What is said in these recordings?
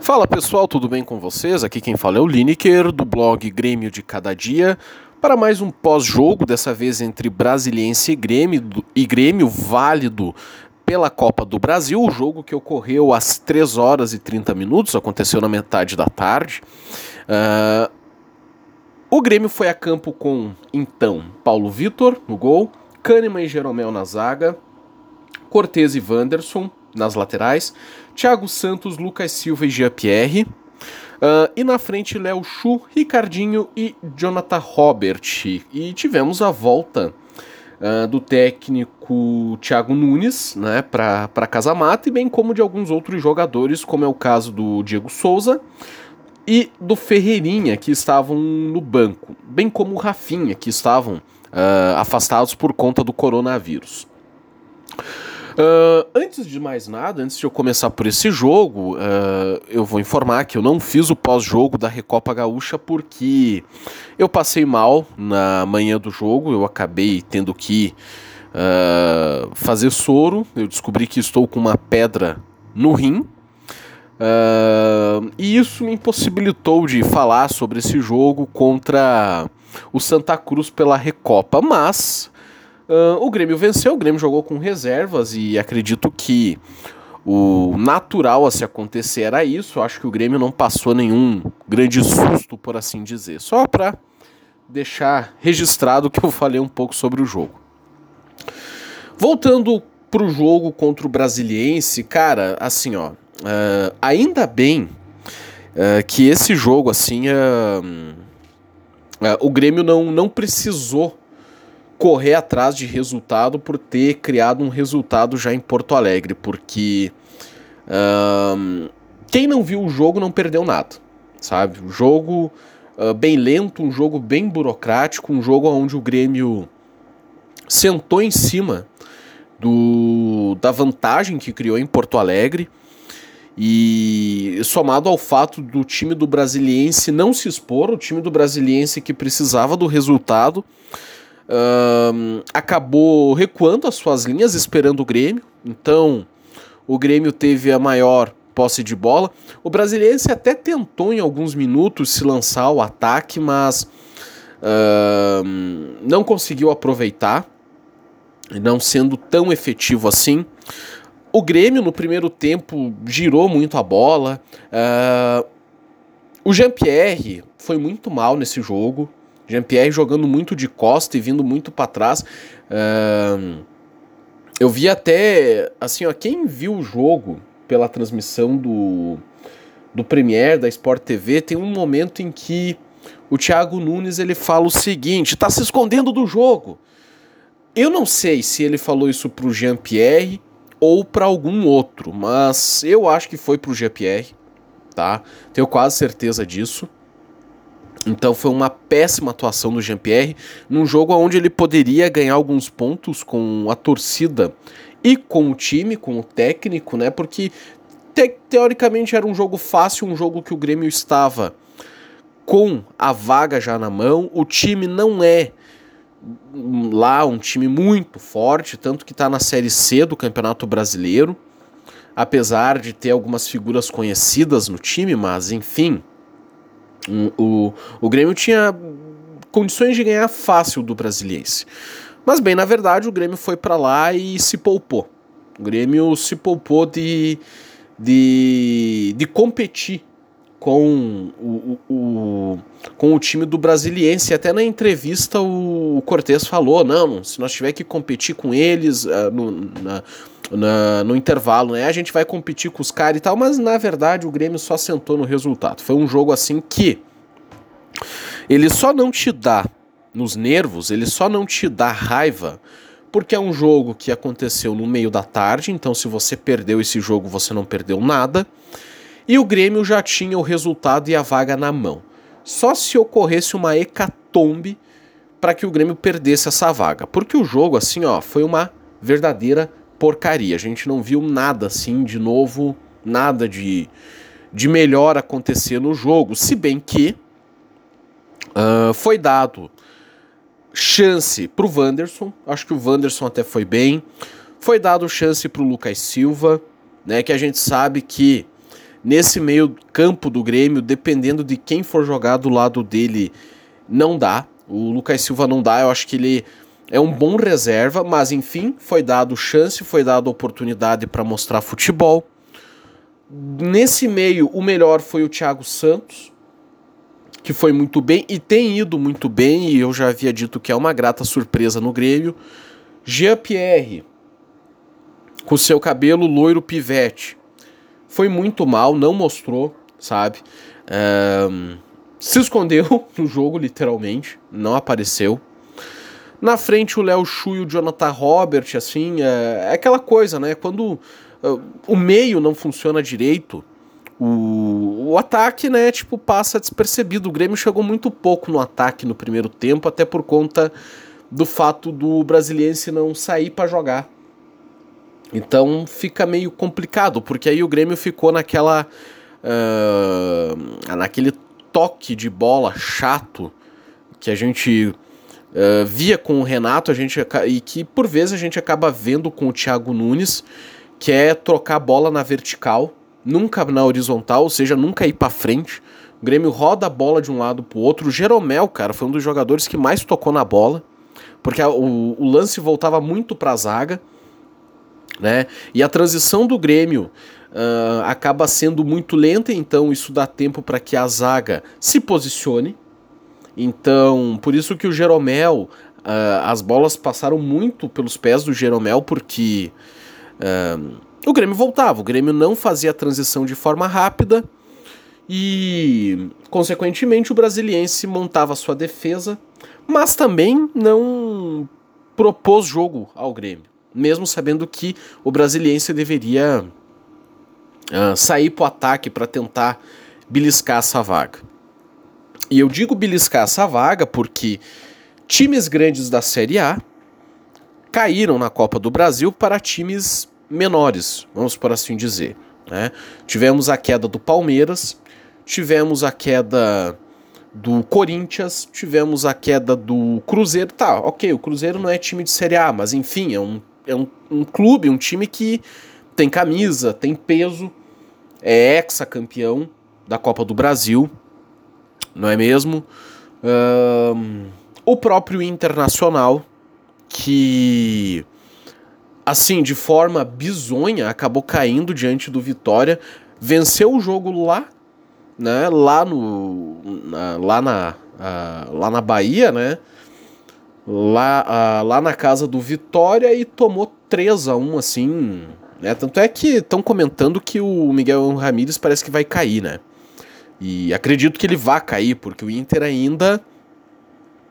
Fala pessoal, tudo bem com vocês? Aqui quem fala é o Lineker, do blog Grêmio de Cada Dia, para mais um pós-jogo, dessa vez entre Brasiliense e Grêmio, e Grêmio válido pela Copa do Brasil, o jogo que ocorreu às 3 horas e 30 minutos, aconteceu na metade da tarde. Uh, o Grêmio foi a campo com, então, Paulo Vitor no gol, Kahneman e Jeromel na zaga, Cortez e Wanderson nas laterais, Thiago Santos, Lucas Silva e Jean-Pierre. Uh, e na frente, Léo Chu, Ricardinho e Jonathan Robert. E tivemos a volta uh, do técnico Thiago Nunes né, para Casa Mata, e bem como de alguns outros jogadores, como é o caso do Diego Souza e do Ferreirinha, que estavam no banco, bem como o Rafinha, que estavam uh, afastados por conta do coronavírus. Uh, antes de mais nada, antes de eu começar por esse jogo, uh, eu vou informar que eu não fiz o pós-jogo da Recopa Gaúcha porque eu passei mal na manhã do jogo, eu acabei tendo que uh, fazer soro, eu descobri que estou com uma pedra no rim. e isso me impossibilitou de falar sobre esse jogo contra o Santa Cruz pela Recopa, mas Uh, o Grêmio venceu, o Grêmio jogou com reservas e acredito que o natural a se acontecer era isso. acho que o Grêmio não passou nenhum grande susto, por assim dizer. Só para deixar registrado que eu falei um pouco sobre o jogo. Voltando pro jogo contra o Brasiliense, cara, assim, ó, uh, ainda bem uh, que esse jogo, assim, o Grêmio não, não precisou correr atrás de resultado por ter criado um resultado já em Porto Alegre, porque um, quem não viu o jogo não perdeu nada, sabe? Um jogo uh, bem lento, um jogo bem burocrático, um jogo onde o Grêmio sentou em cima do, da vantagem que criou em Porto Alegre. E somado ao fato do time do Brasiliense não se expor, o time do Brasiliense que precisava do resultado, uh, acabou recuando as suas linhas, esperando o Grêmio. Então, o Grêmio teve a maior posse de bola. O Brasiliense até tentou em alguns minutos se lançar ao ataque, mas uh, não conseguiu aproveitar, não sendo tão efetivo assim. O Grêmio no primeiro tempo girou muito a bola. Uh, o Jean-Pierre foi muito mal nesse jogo. Jean-Pierre jogando muito de costa e vindo muito para trás. Uh, eu vi até, assim, ó, quem viu o jogo pela transmissão do, do Premier, da Sport TV, tem um momento em que o Thiago Nunes ele fala o seguinte: tá se escondendo do jogo. Eu não sei se ele falou isso pro Jean-Pierre ou para algum outro, mas eu acho que foi pro Jean-Pierre, tá? Tenho quase certeza disso. Então foi uma péssima atuação do Jean-Pierre num jogo onde ele poderia ganhar alguns pontos com a torcida e com o time, com o técnico, né? Porque te teoricamente era um jogo fácil, um jogo que o Grêmio estava com a vaga já na mão. O time não é lá um time muito forte, tanto que está na Série C do Campeonato Brasileiro, apesar de ter algumas figuras conhecidas no time, mas enfim o, o Grêmio tinha condições de ganhar fácil do Brasiliense. Mas bem, na verdade, o Grêmio foi para lá e se poupou. O Grêmio se poupou de, de, de competir com o, o, com o time do Brasiliense. Até na entrevista o, o Cortes falou: não, se nós tiver que competir com eles uh, no, na, na, no intervalo, né? A gente vai competir com os caras e tal, mas na verdade o Grêmio só sentou no resultado. Foi um jogo assim que ele só não te dá nos nervos, ele só não te dá raiva, porque é um jogo que aconteceu no meio da tarde, então se você perdeu esse jogo, você não perdeu nada. E o Grêmio já tinha o resultado e a vaga na mão. Só se ocorresse uma hecatombe para que o Grêmio perdesse essa vaga, porque o jogo assim, ó, foi uma verdadeira porcaria. A gente não viu nada assim de novo, nada de, de melhor acontecer no jogo. Se bem que uh, foi dado chance para o Wanderson, acho que o Wanderson até foi bem. Foi dado chance para o Lucas Silva, né, que a gente sabe que nesse meio campo do Grêmio, dependendo de quem for jogar do lado dele, não dá. O Lucas Silva não dá, eu acho que ele é um bom reserva, mas enfim, foi dado chance, foi dado oportunidade para mostrar futebol. Nesse meio, o melhor foi o Thiago Santos, que foi muito bem e tem ido muito bem, e eu já havia dito que é uma grata surpresa no Grêmio. Jean-Pierre, com seu cabelo loiro pivete, foi muito mal, não mostrou, sabe? Um, se escondeu no jogo, literalmente, não apareceu. Na frente o Léo Chu e o Jonathan Robert, assim, é, é aquela coisa, né? Quando uh, o meio não funciona direito, o, o ataque, né, tipo, passa despercebido. O Grêmio chegou muito pouco no ataque no primeiro tempo, até por conta do fato do brasiliense não sair para jogar. Então fica meio complicado, porque aí o Grêmio ficou naquela. Uh, naquele toque de bola chato que a gente uh, via com o Renato a gente, e que por vezes a gente acaba vendo com o Thiago Nunes, que é trocar a bola na vertical, nunca na horizontal, ou seja, nunca ir para frente. O Grêmio roda a bola de um lado pro outro. O Jeromel, cara, foi um dos jogadores que mais tocou na bola, porque a, o, o lance voltava muito pra zaga né? E a transição do Grêmio uh, acaba sendo muito lenta, então isso dá tempo para que a zaga se posicione. Então, por isso que o Jeromel, uh, as bolas passaram muito pelos pés do Jeromel, porque uh, o Grêmio voltava, o Grêmio não fazia a transição de forma rápida e, consequentemente, o brasiliense montava sua defesa, mas também não propôs jogo ao Grêmio mesmo sabendo que o brasiliense deveria uh, sair para o ataque para tentar beliscar essa vaga. E eu digo beliscar essa vaga porque times grandes da Série A caíram na Copa do Brasil para times menores, vamos por assim dizer. Né? Tivemos a queda do Palmeiras, tivemos a queda do Corinthians, tivemos a queda do Cruzeiro. Tá, ok, o Cruzeiro não é time de Série A, mas enfim, é um é um, um clube, um time que tem camisa, tem peso, é ex-campeão da Copa do Brasil, não é mesmo? Um, o próprio Internacional, que, assim, de forma bizonha, acabou caindo diante do Vitória, venceu o jogo lá, né, lá no, na, lá na, lá na Bahia, né, lá, lá na casa do Vitória e tomou 3 a 1 assim. Né? Tanto é que estão comentando que o Miguel Ramírez parece que vai cair, né? E acredito que ele vá cair, porque o Inter ainda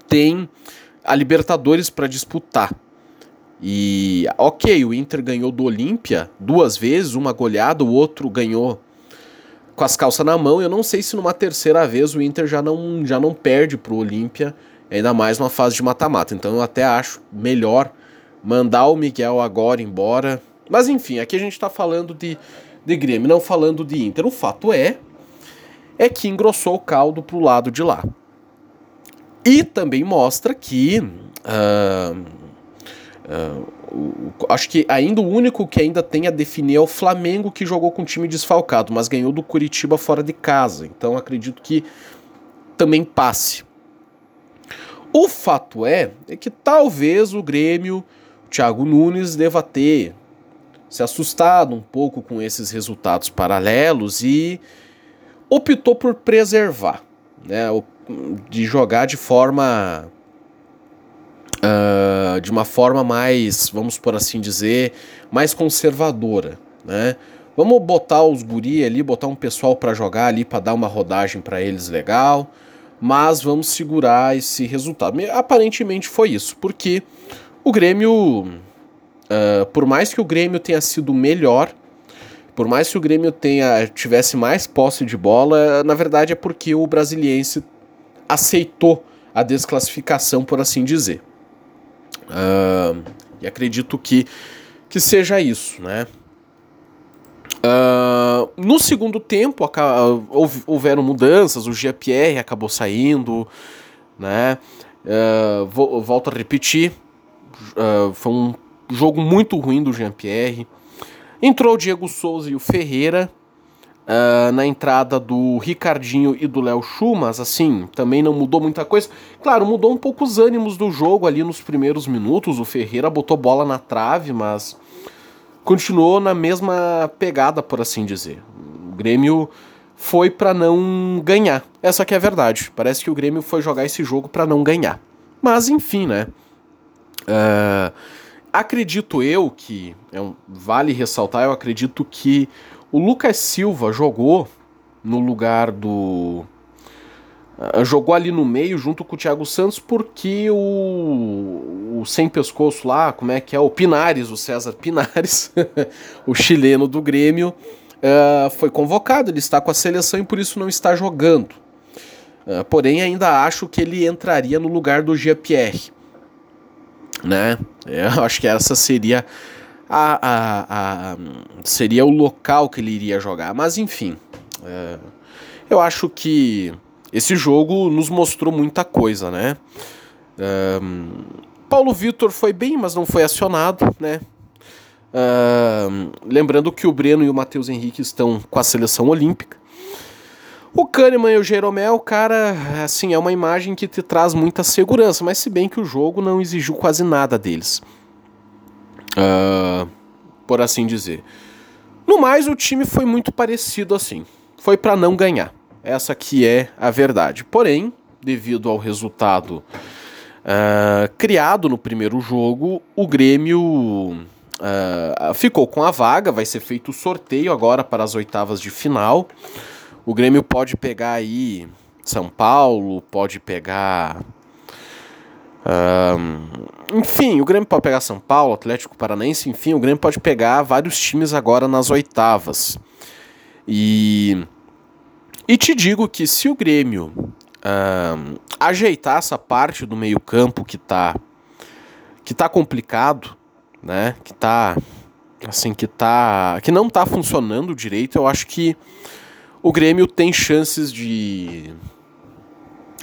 tem a Libertadores para disputar. E ok, o Inter ganhou do Olímpia duas vezes, uma goleada, o outro ganhou com as calças na mão. Eu não sei se numa terceira vez o Inter já não, já não perde pro Olímpia ainda mais numa fase de mata-mata. Então eu até acho melhor mandar o Miguel agora embora. Mas enfim, aqui a gente está falando de, de Grêmio, não falando de Inter. O fato é é que engrossou o caldo pro lado de lá. E também mostra que uh, uh, acho que ainda o único que ainda tem a definir é o Flamengo que jogou com time desfalcado, mas ganhou do Curitiba fora de casa. Então acredito que também passe. O fato é, é que talvez o Grêmio, o Thiago Nunes, deva ter se assustado um pouco com esses resultados paralelos e optou por preservar, né, de jogar de forma uh, de uma forma mais, vamos por assim dizer, mais conservadora, né? Vamos botar os guri ali, botar um pessoal para jogar ali para dar uma rodagem para eles legal mas vamos segurar esse resultado. Aparentemente foi isso, porque o Grêmio, uh, por mais que o Grêmio tenha sido melhor, por mais que o Grêmio tenha tivesse mais posse de bola, na verdade é porque o brasiliense aceitou a desclassificação, por assim dizer. Uh, e acredito que, que seja isso, né? Uh, no segundo tempo houveram mudanças, o GPR acabou saindo, né? Uh, volto a repetir, uh, foi um jogo muito ruim do Jean-Pierre. Entrou o Diego Souza e o Ferreira. Uh, na entrada do Ricardinho e do Léo Chu, mas assim, também não mudou muita coisa. Claro, mudou um pouco os ânimos do jogo ali nos primeiros minutos. O Ferreira botou bola na trave, mas continuou na mesma pegada, por assim dizer. O Grêmio foi para não ganhar. Essa que é a verdade. Parece que o Grêmio foi jogar esse jogo para não ganhar. Mas enfim, né? Uh, acredito eu que é um, vale ressaltar. Eu acredito que o Lucas Silva jogou no lugar do. Uh, jogou ali no meio junto com o Thiago Santos porque o, o sem pescoço lá, como é que é? O Pinares, o César Pinares, o chileno do Grêmio, uh, foi convocado. Ele está com a seleção e por isso não está jogando. Uh, porém, ainda acho que ele entraria no lugar do Jean-Pierre. Né? Eu acho que essa seria a, a, a, seria o local que ele iria jogar. Mas enfim, é, eu acho que esse jogo nos mostrou muita coisa, né? É, Paulo Vitor foi bem, mas não foi acionado, né? É, lembrando que o Breno e o Matheus Henrique estão com a seleção olímpica. O Kahneman e o Jeromel, cara, assim, é uma imagem que te traz muita segurança, mas se bem que o jogo não exigiu quase nada deles uh, por assim dizer. No mais, o time foi muito parecido assim. Foi para não ganhar. Essa que é a verdade. Porém, devido ao resultado uh, criado no primeiro jogo, o Grêmio uh, ficou com a vaga. Vai ser feito o sorteio agora para as oitavas de final. O Grêmio pode pegar aí São Paulo, pode pegar enfim, o Grêmio pode pegar São Paulo, Atlético Paranaense, enfim, o Grêmio pode pegar vários times agora nas oitavas. E, e te digo que se o Grêmio ajeitar essa parte do meio-campo que tá que tá complicado, né? Que tá assim, que tá que não tá funcionando direito, eu acho que o Grêmio tem chances de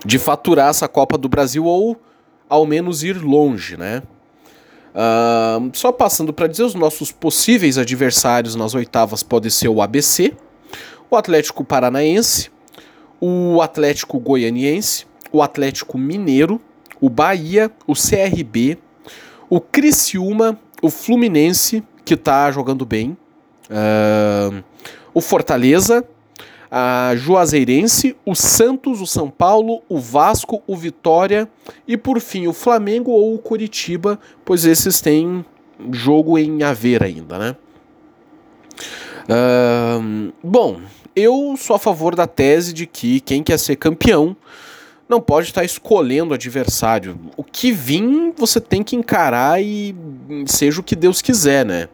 de faturar essa Copa do Brasil ou ao menos ir longe, né? Uh, só passando para dizer, os nossos possíveis adversários nas oitavas podem ser o ABC, o Atlético Paranaense, o Atlético Goianiense, o Atlético Mineiro, o Bahia, o CRB, o Criciúma, o Fluminense, que está jogando bem, uh, o Fortaleza, a Juazeirense, o Santos, o São Paulo, o Vasco, o Vitória e por fim o Flamengo ou o Curitiba, pois esses têm jogo em haver ainda, né? Bom, eu sou a favor da tese de que quem quer ser campeão não pode estar escolhendo adversário. O que vir, você tem que encarar e seja o que Deus quiser, né?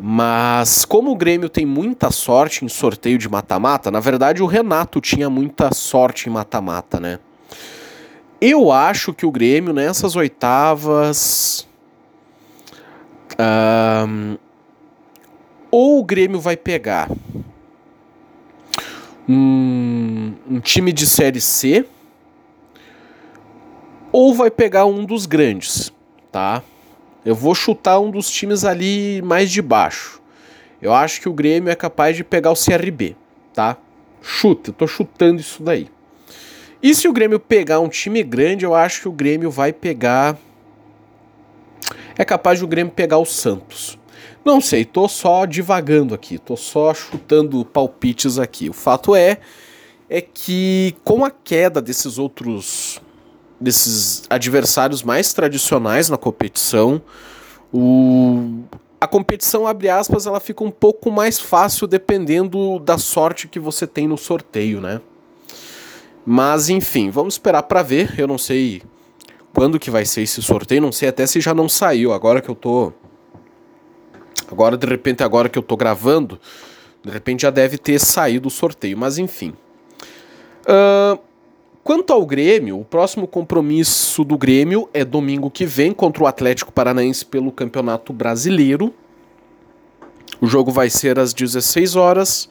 Mas como o Grêmio tem muita sorte em sorteio de mata-mata, na verdade o Renato tinha muita sorte em mata-mata, né? Eu acho que o Grêmio nessas oitavas. Ou o Grêmio vai pegar um, um time de Série C, ou vai pegar um dos grandes, tá? Eu vou chutar um dos times ali mais de baixo. Eu acho que o Grêmio é capaz de pegar o CRB, tá? Chuta, eu tô chutando isso daí. E se o Grêmio pegar um time grande, eu acho que o Grêmio vai pegar. É capaz de o Grêmio pegar o Santos. Não sei, tô só divagando aqui, tô só chutando palpites aqui. O fato é é que com a queda desses outros desses adversários mais tradicionais na competição, o, a competição, abre aspas, ela fica um pouco mais fácil dependendo da sorte que você tem no sorteio, né? Mas enfim, vamos esperar para ver. Eu não sei quando que vai ser esse sorteio, não sei até se já não saiu. Agora que eu tô agora de repente agora que eu tô gravando, de repente já deve ter saído o sorteio, mas enfim. Uh, Quanto ao Grêmio, o próximo compromisso do Grêmio é domingo que vem contra o Atlético Paranaense pelo Campeonato Brasileiro. O jogo vai ser às 16 horas.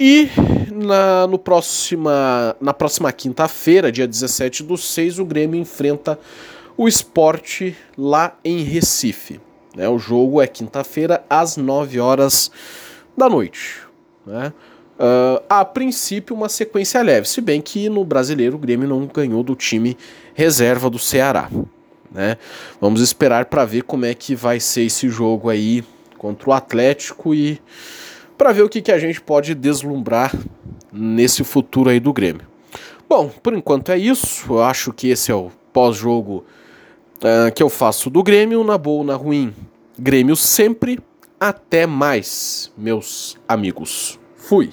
E na, no próxima, na próxima quinta-feira, dia 17 do 6, o Grêmio enfrenta o esporte lá em Recife. Né, o jogo é quinta-feira às 9 horas da noite. Né? Uh, a princípio, uma sequência leve, se bem que no brasileiro o Grêmio não ganhou do time reserva do Ceará. Né? Vamos esperar para ver como é que vai ser esse jogo aí contra o Atlético e para ver o que, que a gente pode deslumbrar nesse futuro aí do Grêmio. Bom, por enquanto é isso. Eu acho que esse é o pós-jogo uh, que eu faço do Grêmio, na boa ou na ruim. Grêmio sempre. Até mais, meus amigos. Fui.